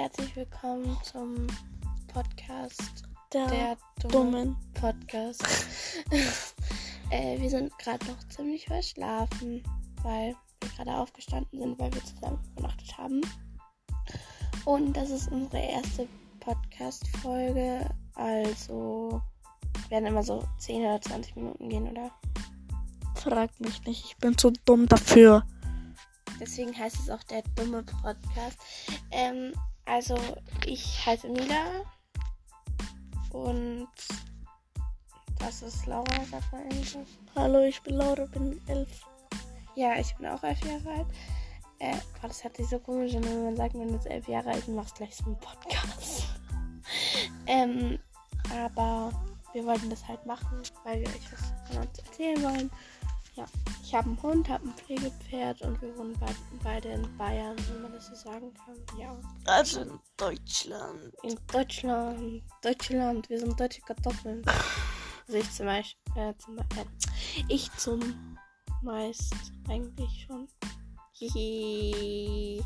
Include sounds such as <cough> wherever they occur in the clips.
herzlich willkommen zum Podcast Der, der dumme dummen. Podcast. <laughs> äh, wir sind gerade noch ziemlich verschlafen, weil wir gerade aufgestanden sind, weil wir zusammen übernachtet haben. Und das ist unsere erste Podcast-Folge. Also werden immer so 10 oder 20 Minuten gehen, oder? Frag mich nicht, ich bin zu dumm dafür. Deswegen heißt es auch der dumme Podcast. Ähm, also ich heiße Mila und das ist Laura, sagt man eigentlich. Hallo, ich bin Laura, bin elf. Ja, ich bin auch elf Jahre alt. Äh, boah, das hat sich so komisch an, wenn man sagt, man ist elf Jahre alt und macht gleich so einen Podcast. <laughs> ähm, aber wir wollten das halt machen, weil wir euch was von uns erzählen wollen. Ja, ich habe einen Hund, habe ein Pflegepferd und wir wohnen beid- beide in Bayern, wenn man das so sagen kann. Ja. Also in Deutschland. In Deutschland, Deutschland, wir sind deutsche Kartoffeln. Also ich zum Beispiel, äh, zum, äh, ich zum meist eigentlich schon. Hihi.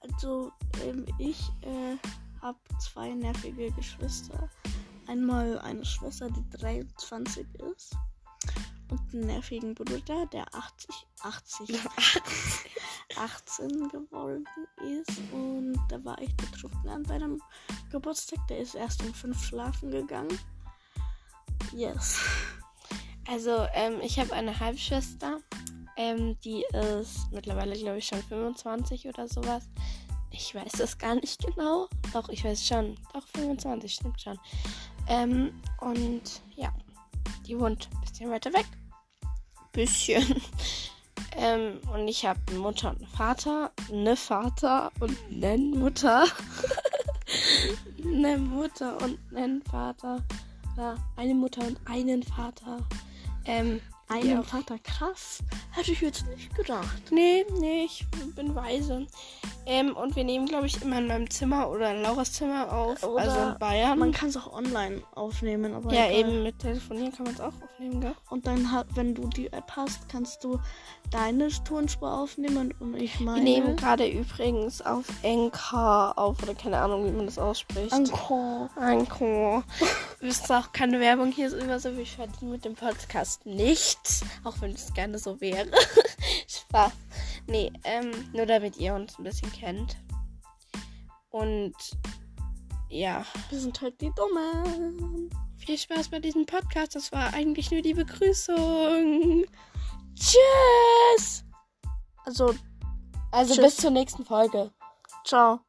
Also, ähm, ich äh, habe zwei nervige Geschwister. Einmal eine Schwester, die 23 ist. Und einen nervigen Bruder, der 80, 80, 18 geworden ist. Und da war ich betrunken an seinem Geburtstag. Der ist erst um 5 schlafen gegangen. Yes. Also, ähm, ich habe eine Halbschwester. Ähm, die ist mittlerweile, glaube ich, schon 25 oder sowas. Ich weiß das gar nicht genau. Doch, ich weiß schon. Doch, 25, stimmt schon. Ähm, und ja, die wohnt ein bisschen weiter weg. Bisschen. <laughs> ähm, und ich habe eine Mutter und einen Vater. Eine Vater und eine Mutter. eine <laughs> Mutter und einen Vater. Ja, eine Mutter und einen Vater. Ähm, Einen ja. Vater, krass. Hätte ich jetzt nicht gedacht. Nee, nee, ich bin weise. Ähm, und wir nehmen, glaube ich, immer in meinem Zimmer oder in Lauras Zimmer auf. Oder also in Bayern. Man kann es auch online aufnehmen, aber ja, egal. eben mit Telefonieren kann man es auch aufnehmen, gell? Und dann, wenn du die App hast, kannst du deine Tonspur aufnehmen und ich Wir meine. nehmen gerade übrigens auf Anchor auf, oder keine Ahnung, wie man das ausspricht. Encore. Anchor. Ist auch keine Werbung hier ist immer so, wir verdienen mit dem Podcast nichts. Auch wenn es gerne so wäre. <laughs> Spaß. Nee, ähm, nur damit ihr uns ein bisschen kennt. Und ja, Wir sind halt die Dummen. viel Spaß bei diesem Podcast. Das war eigentlich nur die Begrüßung. Tschüss! Also, Also Tschüss. bis zur nächsten Folge. ciao.